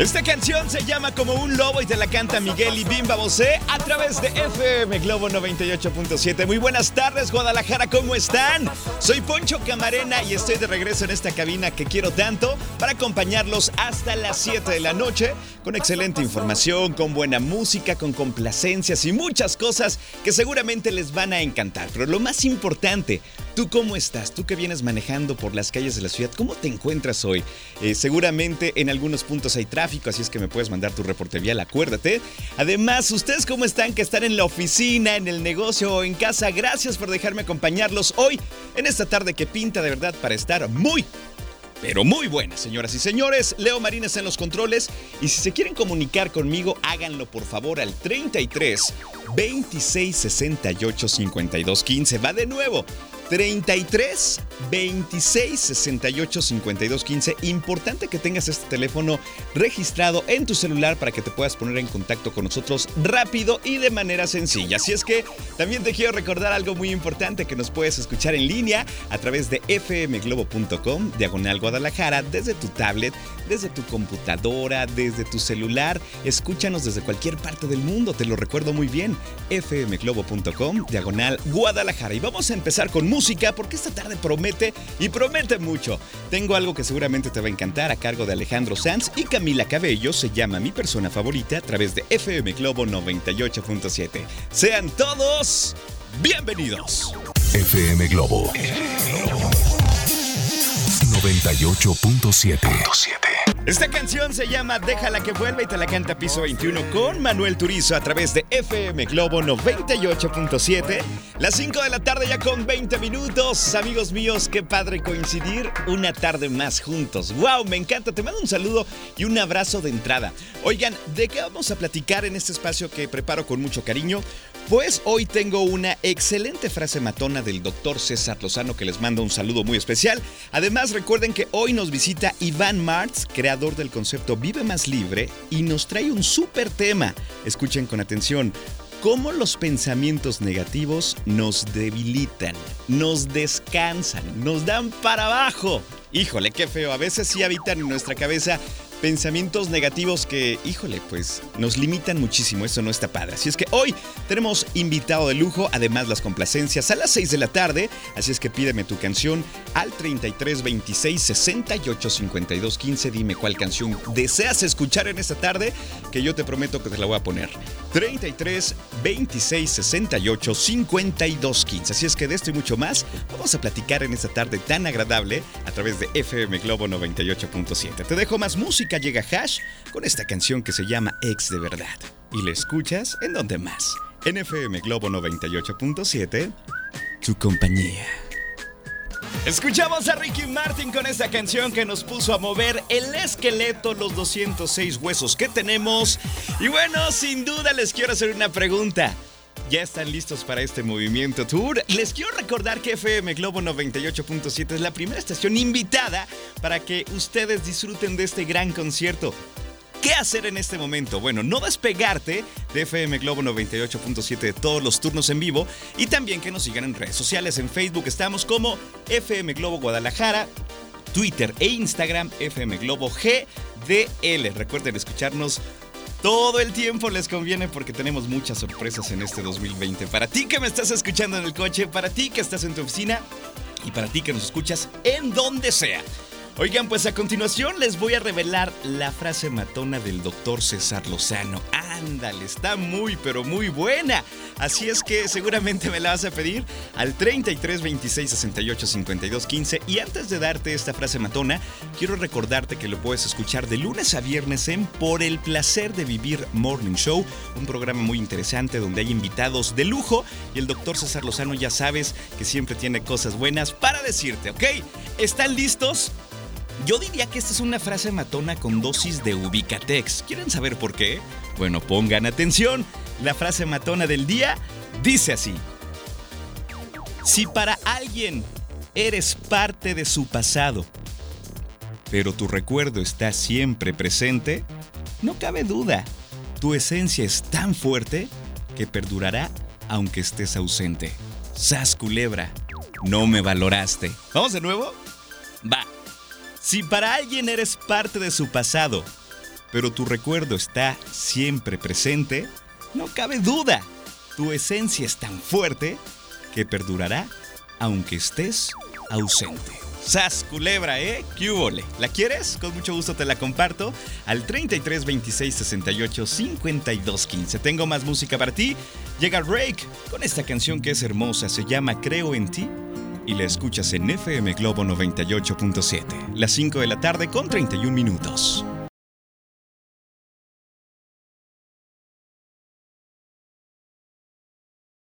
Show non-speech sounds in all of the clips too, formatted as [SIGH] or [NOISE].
Esta canción se llama Como un lobo y te la canta Miguel y Bimba Bosé a través de FM Globo 98.7. Muy buenas tardes, Guadalajara, ¿cómo están? Soy Poncho Camarena y estoy de regreso en esta cabina que quiero tanto para acompañarlos hasta las 7 de la noche con excelente información, con buena música, con complacencias y muchas cosas que seguramente les van a encantar. Pero lo más importante, ¿tú cómo estás? Tú que vienes manejando por las calles de la ciudad, ¿cómo te encuentras hoy? Eh, seguramente en algunos puntos hay tráfico así es que me puedes mandar tu reporte vial, acuérdate. Además, ¿ustedes cómo están? Que están en la oficina, en el negocio o en casa. Gracias por dejarme acompañarlos hoy en esta tarde que pinta de verdad para estar muy, pero muy buena, señoras y señores. Leo Marines en los controles. Y si se quieren comunicar conmigo, háganlo por favor al 33 26 68 52 15. Va de nuevo. 33 26 68 52 15. Importante que tengas este teléfono registrado en tu celular para que te puedas poner en contacto con nosotros rápido y de manera sencilla. Así es que también te quiero recordar algo muy importante que nos puedes escuchar en línea a través de fmglobo.com, diagonal Guadalajara, desde tu tablet, desde tu computadora, desde tu celular. Escúchanos desde cualquier parte del mundo, te lo recuerdo muy bien. fmglobo.com, diagonal Guadalajara. Y vamos a empezar con música porque esta tarde promete y promete mucho. Tengo algo que seguramente te va a encantar a cargo de Alejandro Sanz y Camila Cabello. Se llama Mi persona favorita a través de FM Globo 98.7. Sean todos bienvenidos. FM Globo 98.7. Esta canción se llama Déjala que vuelva y te la canta Piso 21 con Manuel Turizo a través de FM Globo 98.7. Las 5 de la tarde ya con 20 minutos. Amigos míos, qué padre coincidir una tarde más juntos. ¡Wow! Me encanta. Te mando un saludo y un abrazo de entrada. Oigan, ¿de qué vamos a platicar en este espacio que preparo con mucho cariño? Pues hoy tengo una excelente frase matona del doctor César Lozano que les mando un saludo muy especial. Además, recuerden que hoy nos visita Iván Martz, creador del concepto Vive Más Libre, y nos trae un súper tema. Escuchen con atención. Cómo los pensamientos negativos nos debilitan, nos descansan, nos dan para abajo. Híjole, qué feo. A veces sí habitan en nuestra cabeza pensamientos negativos que, híjole, pues nos limitan muchísimo. Eso no está padre. Así es que hoy tenemos invitado de lujo, además las complacencias a las 6 de la tarde. Así es que pídeme tu canción al 33 26 68 52 15. Dime cuál canción deseas escuchar en esta tarde, que yo te prometo que te la voy a poner. 33 26 68 52 15. Así es que de esto y mucho más vamos a platicar en esta tarde tan agradable a través de FM Globo 98.7. Te dejo más música llega Hash con esta canción que se llama Ex de Verdad. Y la escuchas en donde más. En FM Globo 98.7, tu compañía. Escuchamos a Ricky Martin con esta canción que nos puso a mover el esqueleto, los 206 huesos que tenemos. Y bueno, sin duda les quiero hacer una pregunta. ¿Ya están listos para este movimiento tour? Les quiero recordar que FM Globo 98.7 es la primera estación invitada para que ustedes disfruten de este gran concierto. ¿Qué hacer en este momento? Bueno, no despegarte de FM Globo 98.7 de todos los turnos en vivo y también que nos sigan en redes sociales. En Facebook estamos como FM Globo Guadalajara, Twitter e Instagram FM Globo GDL. Recuerden escucharnos todo el tiempo les conviene porque tenemos muchas sorpresas en este 2020. Para ti que me estás escuchando en el coche, para ti que estás en tu oficina y para ti que nos escuchas en donde sea. Oigan, pues a continuación les voy a revelar la frase matona del doctor César Lozano. Ándale, está muy, pero muy buena. Así es que seguramente me la vas a pedir al 33 26 68 52 15. Y antes de darte esta frase matona, quiero recordarte que lo puedes escuchar de lunes a viernes en Por el placer de vivir Morning Show, un programa muy interesante donde hay invitados de lujo y el doctor César Lozano ya sabes que siempre tiene cosas buenas para decirte, ¿ok? ¿Están listos? Yo diría que esta es una frase matona con dosis de ubicatex. ¿Quieren saber por qué? Bueno, pongan atención. La frase matona del día dice así. Si para alguien eres parte de su pasado, pero tu recuerdo está siempre presente, no cabe duda, tu esencia es tan fuerte que perdurará aunque estés ausente. Sas culebra, no me valoraste. ¿Vamos de nuevo? Va. Si para alguien eres parte de su pasado, pero tu recuerdo está siempre presente, no cabe duda, tu esencia es tan fuerte que perdurará aunque estés ausente. Sas Culebra, ¿eh? ¿Qué ¿La quieres? Con mucho gusto te la comparto al 33 26 68 52 15. Tengo más música para ti. Llega Rake con esta canción que es hermosa, se llama Creo en ti y la escuchas en FM Globo 98.7, las 5 de la tarde con 31 minutos.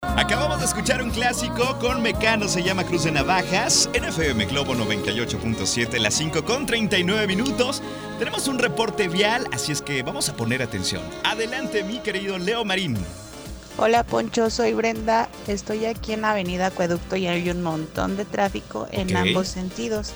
Acabamos de escuchar un clásico con Mecano, se llama Cruz de Navajas, en FM Globo 98.7, las 5 con 39 minutos. Tenemos un reporte vial, así es que vamos a poner atención. Adelante, mi querido Leo Marín. Hola Poncho, soy Brenda. Estoy aquí en la Avenida Acueducto y hay un montón de tráfico en ambos sentidos.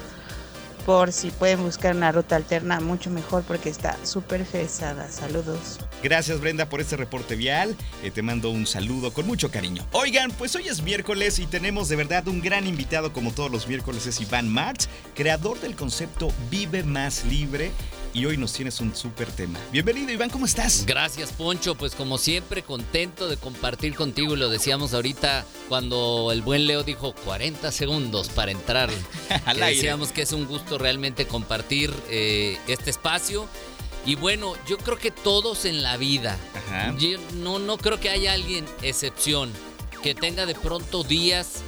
Por si pueden buscar una ruta alterna, mucho mejor porque está súper pesada. Saludos. Gracias Brenda por este reporte vial. Eh, te mando un saludo con mucho cariño. Oigan, pues hoy es miércoles y tenemos de verdad un gran invitado como todos los miércoles. Es Iván Marx, creador del concepto Vive Más Libre y hoy nos tienes un súper tema. Bienvenido Iván, ¿cómo estás? Gracias Poncho, pues como siempre contento de compartir contigo lo decíamos ahorita cuando el buen Leo dijo 40 segundos para entrar. [LAUGHS] Al Decíamos que es un gusto realmente compartir eh, este espacio. Y bueno, yo creo que todos en la vida, no, no creo que haya alguien excepción que tenga de pronto días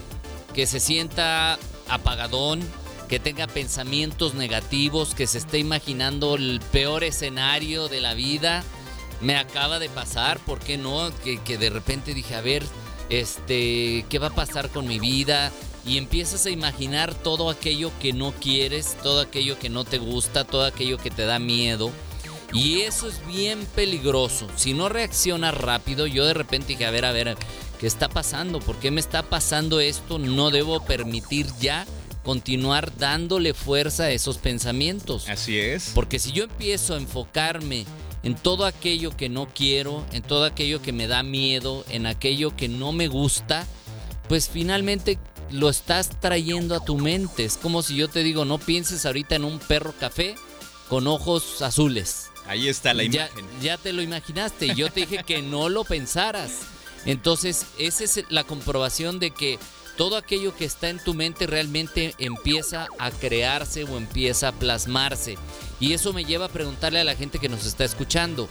que se sienta apagadón, que tenga pensamientos negativos, que se esté imaginando el peor escenario de la vida. Me acaba de pasar, ¿por qué no? Que, de repente dije, a ver, este, ¿qué va a pasar con mi vida? Y empiezas a imaginar todo aquello que no quieres, todo aquello que no te gusta, todo aquello que te da miedo. Y eso es bien peligroso. Si no reaccionas rápido, yo de repente dije, a ver, a ver, ¿qué está pasando? ¿Por qué me está pasando esto? No debo permitir ya continuar dándole fuerza a esos pensamientos. Así es. Porque si yo empiezo a enfocarme en todo aquello que no quiero, en todo aquello que me da miedo, en aquello que no me gusta, pues finalmente lo estás trayendo a tu mente. Es como si yo te digo, no pienses ahorita en un perro café con ojos azules. Ahí está la imagen. Ya, te lo imaginaste. Yo te dije que no lo pensaras. Entonces, esa es la comprobación de que todo aquello que está en tu mente realmente empieza a crearse o empieza a plasmarse. Y eso me lleva a preguntarle a la gente que nos está escuchando,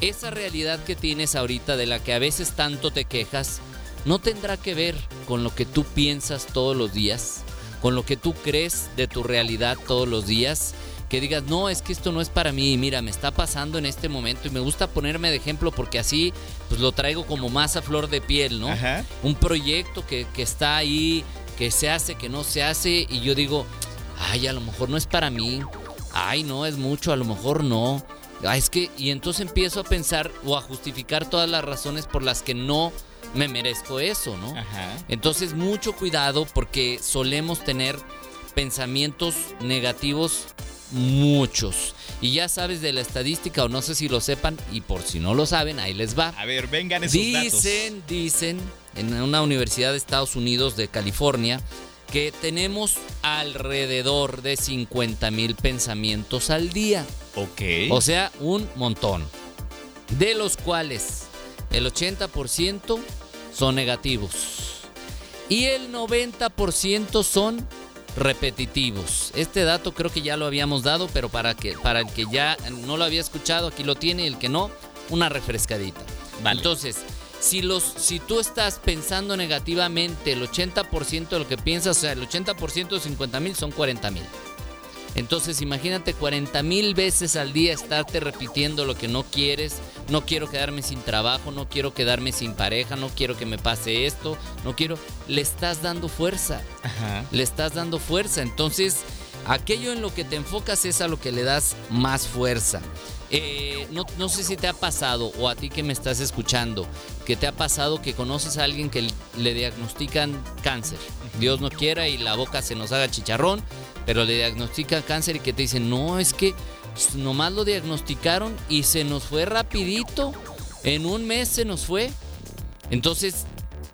esa realidad que tienes ahorita de la que a veces tanto te quejas, ¿no tendrá que ver con lo que tú piensas todos los días? ¿Con lo que tú crees de tu realidad todos los días? Que digas, no, es que esto no es para mí, mira, me está pasando en este momento y me gusta ponerme de ejemplo porque así pues lo traigo como más a flor de piel, ¿no? Un proyecto que, que está ahí, que se hace, que no se hace y yo digo, ay, a lo mejor no es para mí, ay, no, es mucho, a lo mejor no. Ah, es que, y entonces empiezo a pensar o a justificar todas las razones por las que no me merezco eso, ¿no? Entonces, mucho cuidado porque solemos tener pensamientos negativos muchos. Y ya sabes de la estadística, o no sé si lo sepan, y por si no lo saben, ahí les va. A ver, vengan esos dicen, Dicen, en una universidad de Estados Unidos, de California, que tenemos alrededor de 50 mil pensamientos al día. Ok. O sea, un montón. De los cuales el 80% son negativos. Y el 90% son repetitivos. Este dato creo que ya lo habíamos dado, pero para, que, para el que ya no lo había escuchado, aquí lo tiene, el que no, una refrescadita. Entonces, si, los, si tú estás pensando negativamente el 80% de lo que piensas, o sea, el 80% de 50 mil son 40 mil. Entonces imagínate 40 mil veces al día estarte repitiendo lo que no quieres, no quiero quedarme sin trabajo, no quiero quedarme sin pareja, no quiero que me pase esto, no quiero, le estás dando fuerza, le estás dando fuerza. Entonces aquello en lo que te enfocas es a lo que le das más fuerza. Eh, no, no, sé si te ha pasado o a ti que me estás escuchando, que te ha pasado que conoces a alguien que le diagnostican cáncer. Dios no quiera y la boca se nos haga chicharrón pero le diagnostican cáncer y que te dicen, no, es que nomás lo diagnosticaron y se nos fue rapidito. En un mes se nos fue. Entonces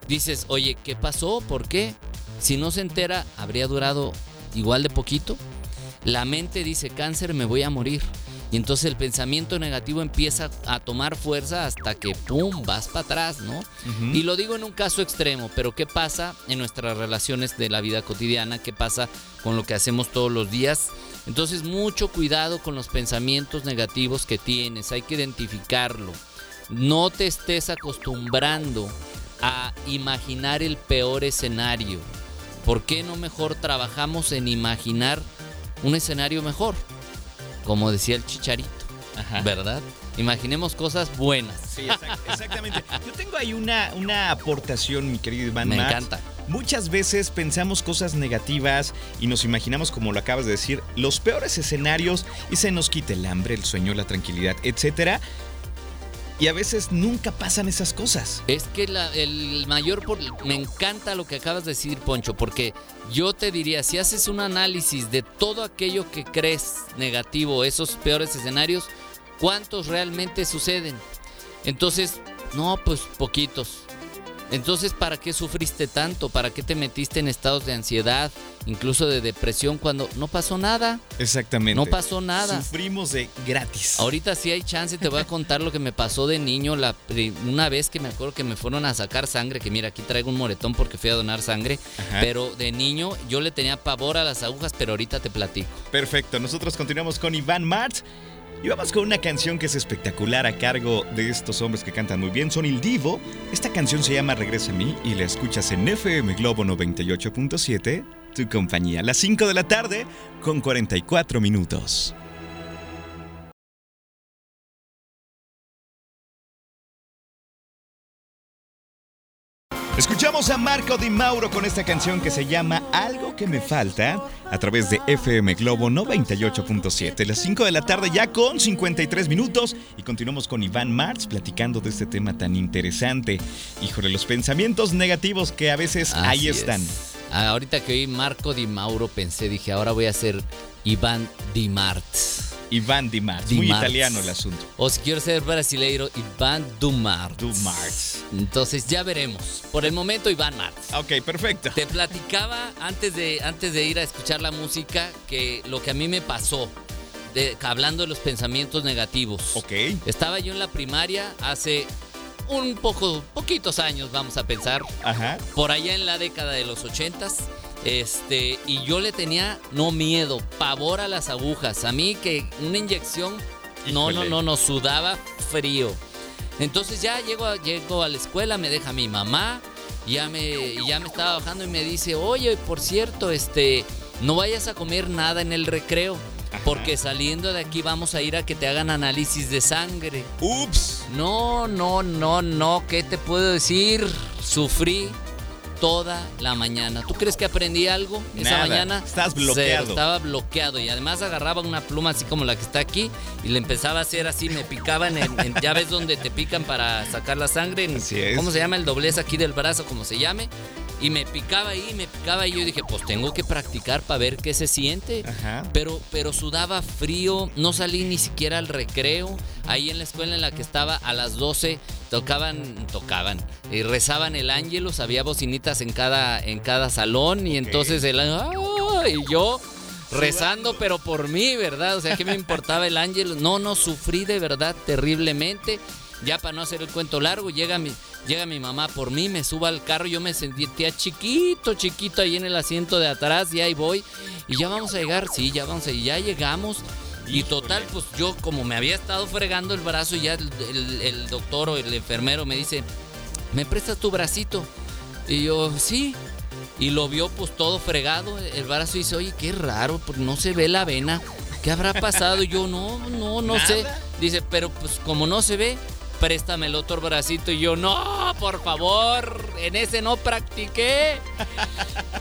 dices, oye, ¿qué pasó? ¿Por qué? Si no se entera, habría durado igual de poquito. La mente dice, cáncer, me voy a morir. Y entonces el pensamiento negativo empieza a tomar fuerza hasta que, ¡pum!, vas para atrás, ¿no? Y lo digo en un caso extremo, pero ¿qué pasa en nuestras relaciones de la vida cotidiana? ¿Qué pasa con lo que hacemos todos los días? Entonces mucho cuidado con los pensamientos negativos que tienes, hay que identificarlo. No te estés acostumbrando a imaginar el peor escenario. ¿Por qué no mejor trabajamos en imaginar un escenario mejor? Como decía el chicharito, ¿verdad? Imaginemos cosas buenas. Sí, exactamente. Yo tengo ahí una, una aportación, mi querido Iván. Me encanta. Muchas veces pensamos cosas negativas y nos imaginamos, como lo acabas de decir, los peores escenarios y se nos quita el hambre, el sueño, la tranquilidad, etcétera y a veces nunca pasan esas cosas. Es que el mayor... me encanta lo que acabas de decir, Poncho, porque yo te diría, si haces un análisis de todo aquello que crees negativo, esos peores escenarios, ¿cuántos realmente suceden? Entonces, no, pues poquitos. Entonces, ¿para qué sufriste tanto? ¿Para qué te metiste en estados de ansiedad, incluso de depresión, cuando no pasó nada? Exactamente. No pasó nada. Sufrimos de gratis. Ahorita sí hay chance, te voy a contar lo que me pasó de niño. La, una vez que me acuerdo que me fueron a sacar sangre, que mira, aquí traigo un moretón porque fui a donar sangre, pero de niño yo le tenía pavor a las agujas, pero ahorita te platico. Perfecto, nosotros continuamos con Iván Martz. Y vamos con una canción que es espectacular a cargo de estos hombres que cantan muy bien. Son Il Divo. Esta canción se llama Regresa a mí y la escuchas en FM Globo 98.7, tu compañía. Las 5 de la tarde con 44 minutos. Escuchamos a Marco Di Mauro con esta canción que se llama Algo que me falta a través de FM Globo 98.7. Las 5 de la tarde ya con 53 minutos y continuamos con Iván Marx platicando de este tema tan interesante. Híjole, los pensamientos negativos que a veces ahí están. Ah, ahorita que oí Marco Di Mauro pensé, dije, ahora voy a ser Iván Di Marx. Iván Di Marz. Muy italiano el asunto. O si quiero ser brasileiro, Iván Dumar. Dumars. Entonces ya veremos. Por el momento, Iván Marx. Ok, perfecto. Te platicaba antes de, antes de ir a escuchar la música que lo que a mí me pasó. hablando de los pensamientos negativos. Ok. Estaba yo en la primaria hace un poco, poquitos años, vamos a pensar. Ajá. Por allá en la década de los ochentas. Este, y yo le tenía no miedo, pavor a las agujas. A mí que una inyección, no, no, no, no, sudaba frío. Entonces ya llego, llego a la escuela, me deja mi mamá, ya me, ya me estaba bajando y me dice, oye, por cierto, este, no vayas a comer nada en el recreo. Porque saliendo de aquí vamos a ir a que te hagan análisis de sangre. Ups. No, no, no, no. ¿Qué te puedo decir? Sufrí toda la mañana. ¿Tú crees que aprendí algo esa mañana? Estás bloqueado. estaba bloqueado y además agarraba una pluma así como la que está aquí y le empezaba a hacer así, me picaban en, ya ves donde te pican para sacar la sangre. ¿Cómo se llama el doblez aquí del brazo? Como se llame. Y me picaba ahí, me picaba y yo dije, pues tengo que practicar para ver qué se siente. Pero, pero sudaba frío, no salí ni siquiera al recreo. Ahí en la escuela en la que estaba a las 12 tocaban, tocaban, y rezaban el ángelus, había bocinitas en cada, en cada salón y entonces el y yo rezando, pero por mí, ¿verdad? O sea, ¿qué me importaba el ángel? No, no, sufrí de verdad terriblemente. Ya para no hacer el cuento largo, llega mi, llega mi mamá por mí, me suba al carro, yo me sentía chiquito, chiquito ahí en el asiento de atrás y ahí voy. Y ya vamos a llegar, sí, ya vamos a ya llegamos. Y total, pues yo como me había estado fregando el brazo, ya el, el doctor o el enfermero me dice, ¿me prestas tu bracito? Y yo, sí. Y lo vio pues todo fregado el brazo y dice, oye, qué raro, pues no se ve la vena. ¿Qué habrá pasado? Y yo, no, no, no sé. Dice, pero pues como no se ve, préstame el otro bracito. Y yo, no, por favor, en ese no practiqué.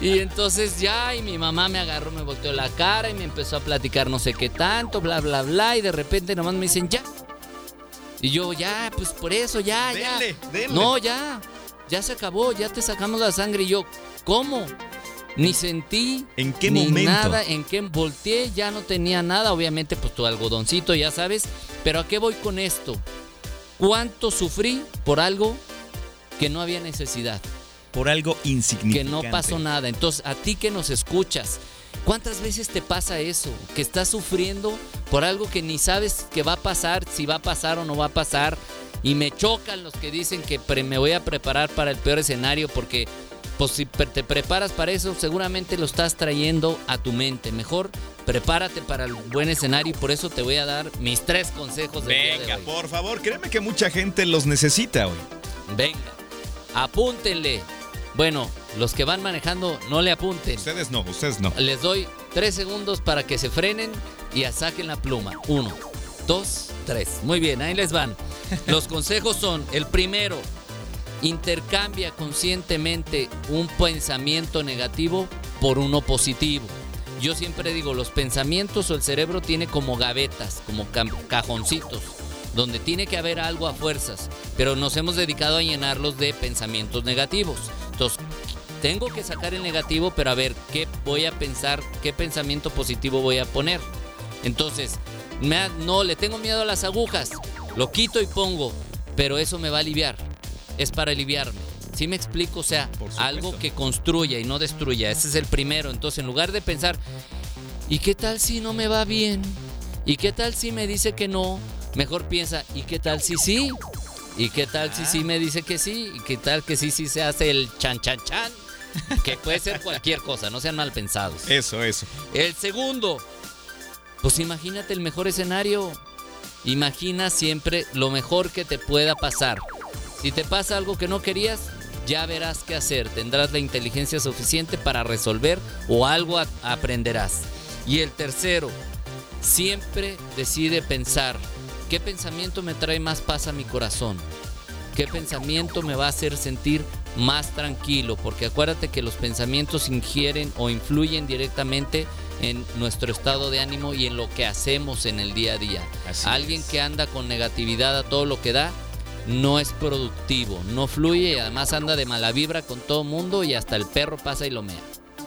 y entonces ya, y mi mamá me agarró, me volteó la cara y me empezó a platicar no sé qué tanto, bla, bla, bla. Y de repente nomás me dicen, ya. Y yo, ya, pues por eso, ya, ya. No, ya, ya se acabó, ya te sacamos la sangre. Y yo, ¿cómo? Ni sentí. ¿En qué ni momento? Nada, en qué volteé, ya no tenía nada. Obviamente, pues tu algodoncito, ya sabes. Pero ¿a qué voy con esto? ¿Cuánto sufrí por algo que no había necesidad? Por algo insignificante. Que no pasó nada. Entonces, a ti que nos escuchas, ¿cuántas veces te pasa eso? Que estás sufriendo por algo que ni sabes que va a pasar, si va a pasar o no va a pasar. Y me chocan los que dicen que me voy a preparar para el peor escenario porque pues si te preparas para eso, seguramente lo estás trayendo a tu mente. Mejor prepárate para el buen escenario y por eso te voy a dar mis tres consejos de Venga, por favor, créeme que mucha gente los necesita hoy. Venga, apúntenle. Bueno, los que van manejando, no le apunten. Ustedes no, ustedes no. Les doy tres segundos para que se frenen y saquen la pluma. Uno, dos, tres. Muy bien, ahí les van. [LAUGHS] Los consejos son, el primero, intercambia conscientemente un pensamiento negativo por uno positivo. Yo siempre digo, los pensamientos o el cerebro tiene como gavetas, como cajoncitos, donde tiene que haber algo a fuerzas, pero nos hemos dedicado a llenarlos de pensamientos negativos. Entonces, tengo que sacar el negativo, pero a ver, ¿qué voy a pensar? ¿Qué pensamiento positivo voy a poner? Entonces, no, le tengo miedo a las agujas, lo quito y pongo, pero eso me va a aliviar es para aliviarme. ¿Sí me explico? O sea, algo que construya y no destruya. Ese es el primero. Entonces, en lugar de pensar, ¿y qué tal si no me va bien? ¿Y qué tal si me dice que no? Mejor piensa, ¿y qué tal si sí? ¿Y qué tal si sí me dice que sí? ¿Y qué tal que sí, sí se hace el chan, chan, chan? Que puede ser cualquier cosa, no sean mal pensados. Eso, eso. El segundo, pues imagínate el mejor escenario. Imagina siempre lo mejor que te pueda pasar. Si te pasa algo que no querías, ya verás qué hacer. Tendrás la inteligencia suficiente para resolver o algo aprenderás. Y el tercero, siempre decide pensar, ¿qué pensamiento me trae más paz a mi corazón? ¿Qué pensamiento me va a hacer sentir más tranquilo? Porque acuérdate que los pensamientos ingieren o influyen directamente en nuestro estado de ánimo y en lo que hacemos en el día a día. Alguien que anda con negatividad a todo lo que da, no es productivo, no fluye y además anda de mala vibra con todo mundo y hasta el perro pasa y lo mea.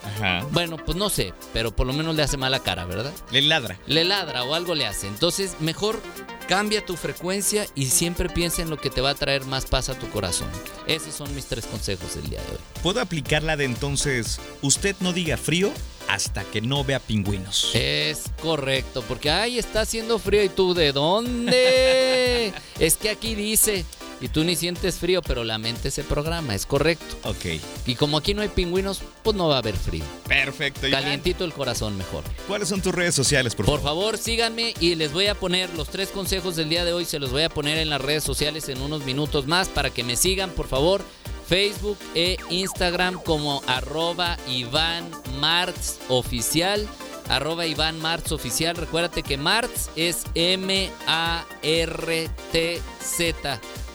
Ajá. Bueno, pues no sé, pero por lo menos le hace mala cara, ¿verdad? Le ladra. Le ladra o algo le hace. Entonces, mejor cambia tu frecuencia y siempre piensa en lo que te va a traer más paz a tu corazón. Esos son mis tres consejos del día de hoy. ¿Puedo aplicarla de entonces, usted no diga frío hasta que no vea pingüinos? Es correcto, porque ahí está haciendo frío y tú, ¿de dónde? [LAUGHS] es que aquí dice, y tú ni sientes frío, pero la mente se programa, es correcto. Ok. Y como aquí no hay pingüinos, pues no va a haber frío. Perfecto. Calientito el corazón mejor. ¿Cuáles son tus redes sociales, por favor? Por favor, síganme y les voy a poner los tres consejos del día de hoy, se los voy a poner en las redes sociales en unos minutos más para que me sigan, por favor. Facebook e Instagram como arroba Iván Martz Oficial arroba Iván Martz Oficial. Recuérdate que Martz es M-A-R-T-Z,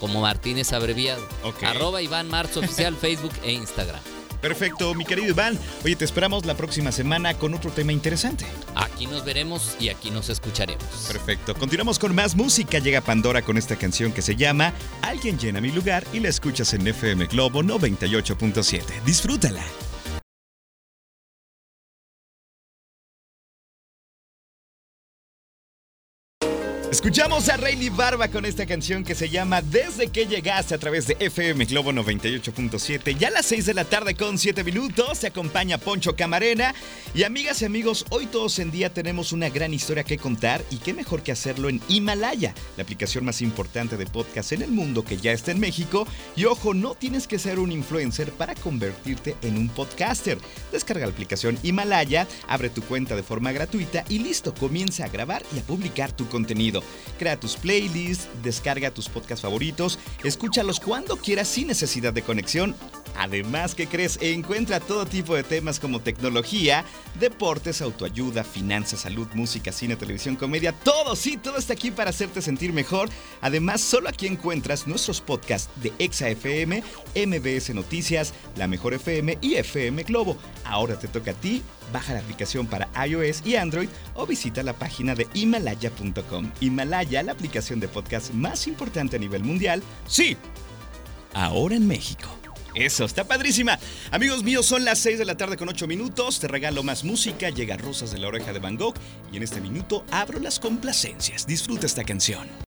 como Martínez abreviado. Arroba Iván Martz Oficial, [LAUGHS] Facebook e Instagram. Perfecto, mi querido Iván. Oye, te esperamos la próxima semana con otro tema interesante. Aquí nos veremos y aquí nos escucharemos. Perfecto. Continuamos con más música. Llega Pandora con esta canción que se llama Alguien llena mi lugar y la escuchas en FM Globo 98.7. Disfrútala. Escuchamos a Rayleigh Barba con esta canción que se llama Desde que llegaste a través de FM Globo 98.7. Ya a las 6 de la tarde con 7 minutos se acompaña Poncho Camarena. Y amigas y amigos, hoy todos en día tenemos una gran historia que contar y qué mejor que hacerlo en Himalaya, la aplicación más importante de podcast en el mundo que ya está en México. Y ojo, no tienes que ser un influencer para convertirte en un podcaster. Descarga la aplicación Himalaya, abre tu cuenta de forma gratuita y listo, comienza a grabar y a publicar tu contenido. Crea tus playlists, descarga tus podcasts favoritos, escúchalos cuando quieras sin necesidad de conexión. Además, ¿qué crees? Encuentra todo tipo de temas como tecnología, deportes, autoayuda, finanzas, salud, música, cine, televisión, comedia, todo, sí, todo está aquí para hacerte sentir mejor. Además, solo aquí encuentras nuestros podcasts de Exa FM, MBS Noticias, La Mejor FM y FM Globo. Ahora te toca a ti baja la aplicación para iOS y Android o visita la página de himalaya.com. Himalaya, la aplicación de podcast más importante a nivel mundial. Sí, ahora en México. Eso, está padrísima. Amigos míos, son las 6 de la tarde con 8 minutos. Te regalo más música. Llega Rosas de la Oreja de Van Gogh. Y en este minuto abro las complacencias. Disfruta esta canción.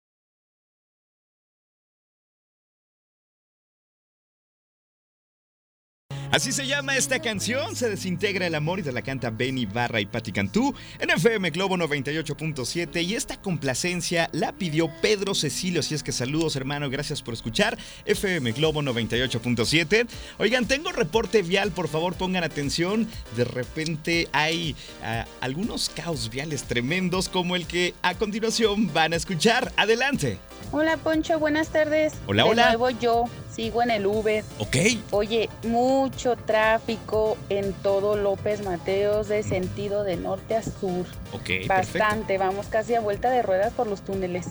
Así se llama esta canción, se desintegra el amor y te la canta Benny Barra y Patti Cantú en FM Globo 98.7 y esta complacencia la pidió Pedro Cecilio, así es que saludos hermano, gracias por escuchar FM Globo 98.7. Oigan, tengo reporte vial, por favor pongan atención, de repente hay uh, algunos caos viales tremendos como el que a continuación van a escuchar. Adelante. Hola Poncho, buenas tardes. Hola, hola. De nuevo yo, sigo en el Uber. Ok. Oye, mucho tráfico en todo López Mateos de sentido de norte a sur. Ok. Bastante, perfecto. vamos casi a vuelta de ruedas por los túneles.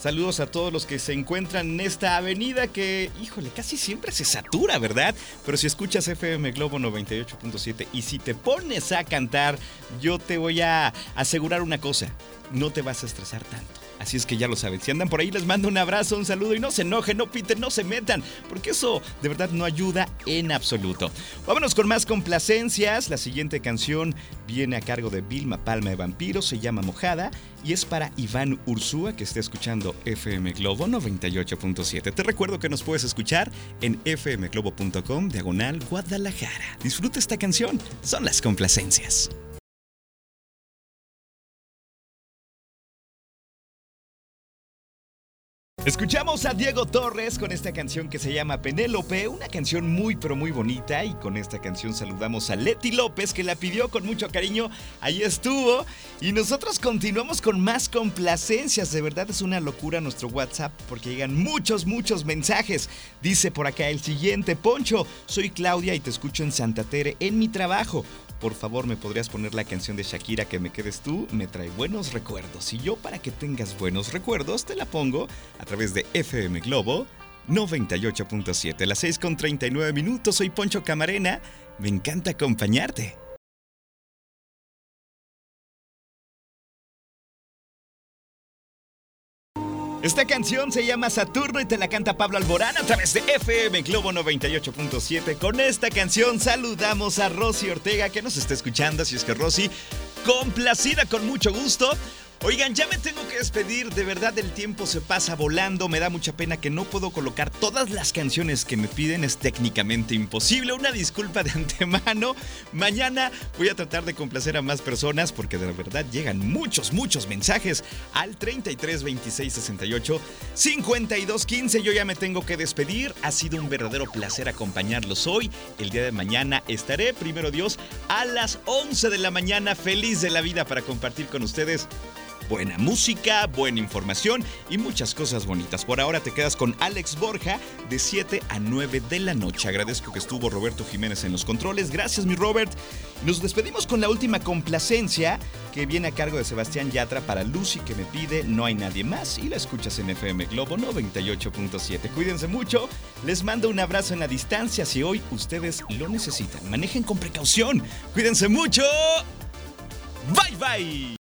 Saludos a todos los que se encuentran en esta avenida que, híjole, casi siempre se satura, ¿verdad? Pero si escuchas FM Globo 98.7 y si te pones a cantar, yo te voy a asegurar una cosa, no te vas a estresar tanto. Así es que ya lo saben. Si andan por ahí, les mando un abrazo, un saludo y no se enojen, no piten, no se metan, porque eso de verdad no ayuda en absoluto. Vámonos con más complacencias. La siguiente canción viene a cargo de Vilma Palma de Vampiro, se llama Mojada y es para Iván Ursúa que está escuchando FM Globo 98.7. Te recuerdo que nos puedes escuchar en fmglobo.com diagonal Guadalajara. Disfruta esta canción, son las complacencias. Escuchamos a Diego Torres con esta canción que se llama Penélope, una canción muy pero muy bonita y con esta canción saludamos a Leti López que la pidió con mucho cariño, ahí estuvo. Y nosotros continuamos con más complacencias, de verdad es una locura nuestro WhatsApp porque llegan muchos muchos mensajes, dice por acá el siguiente, Poncho, soy Claudia y te escucho en Santa Tere en mi trabajo, por favor me podrías poner la canción de Shakira que me quedes tú, me trae buenos recuerdos y yo para que tengas buenos recuerdos te la pongo a través de FM Globo 98.7. Las 6 con 39 minutos, soy Poncho Camarena, me encanta acompañarte. Esta canción se llama Saturno y te la canta Pablo Alborán a través de FM Globo 98.7. Con esta canción saludamos a Rosy Ortega que nos está escuchando, así es que Rosy, complacida con mucho gusto. Oigan, ya me tengo que despedir, de verdad el tiempo se pasa volando, me da mucha pena que no puedo colocar todas las canciones que me piden, es técnicamente imposible, una disculpa de [LAUGHS] antemano. Mañana voy a tratar de complacer a más personas porque de verdad llegan muchos, muchos mensajes al 33 26 68 52 15. Yo ya me tengo que despedir, ha sido un verdadero placer acompañarlos hoy. El día de mañana estaré, primero Dios, a las 11 de la mañana, feliz de la vida para compartir con ustedes buena música, buena información y muchas cosas bonitas. Por ahora te quedas con Alex Borja de 7 a 9 de la noche. Agradezco que estuvo Roberto Jiménez en los controles. Gracias, mi Robert. Nos despedimos con la última complacencia que viene a cargo de Sebastián Yatra para Lucy que me pide No hay nadie más y la escuchas en FM Globo 98.7. Cuídense mucho. Les mando un abrazo en la distancia si hoy ustedes lo necesitan. Manejen con precaución. Cuídense mucho. Bye bye.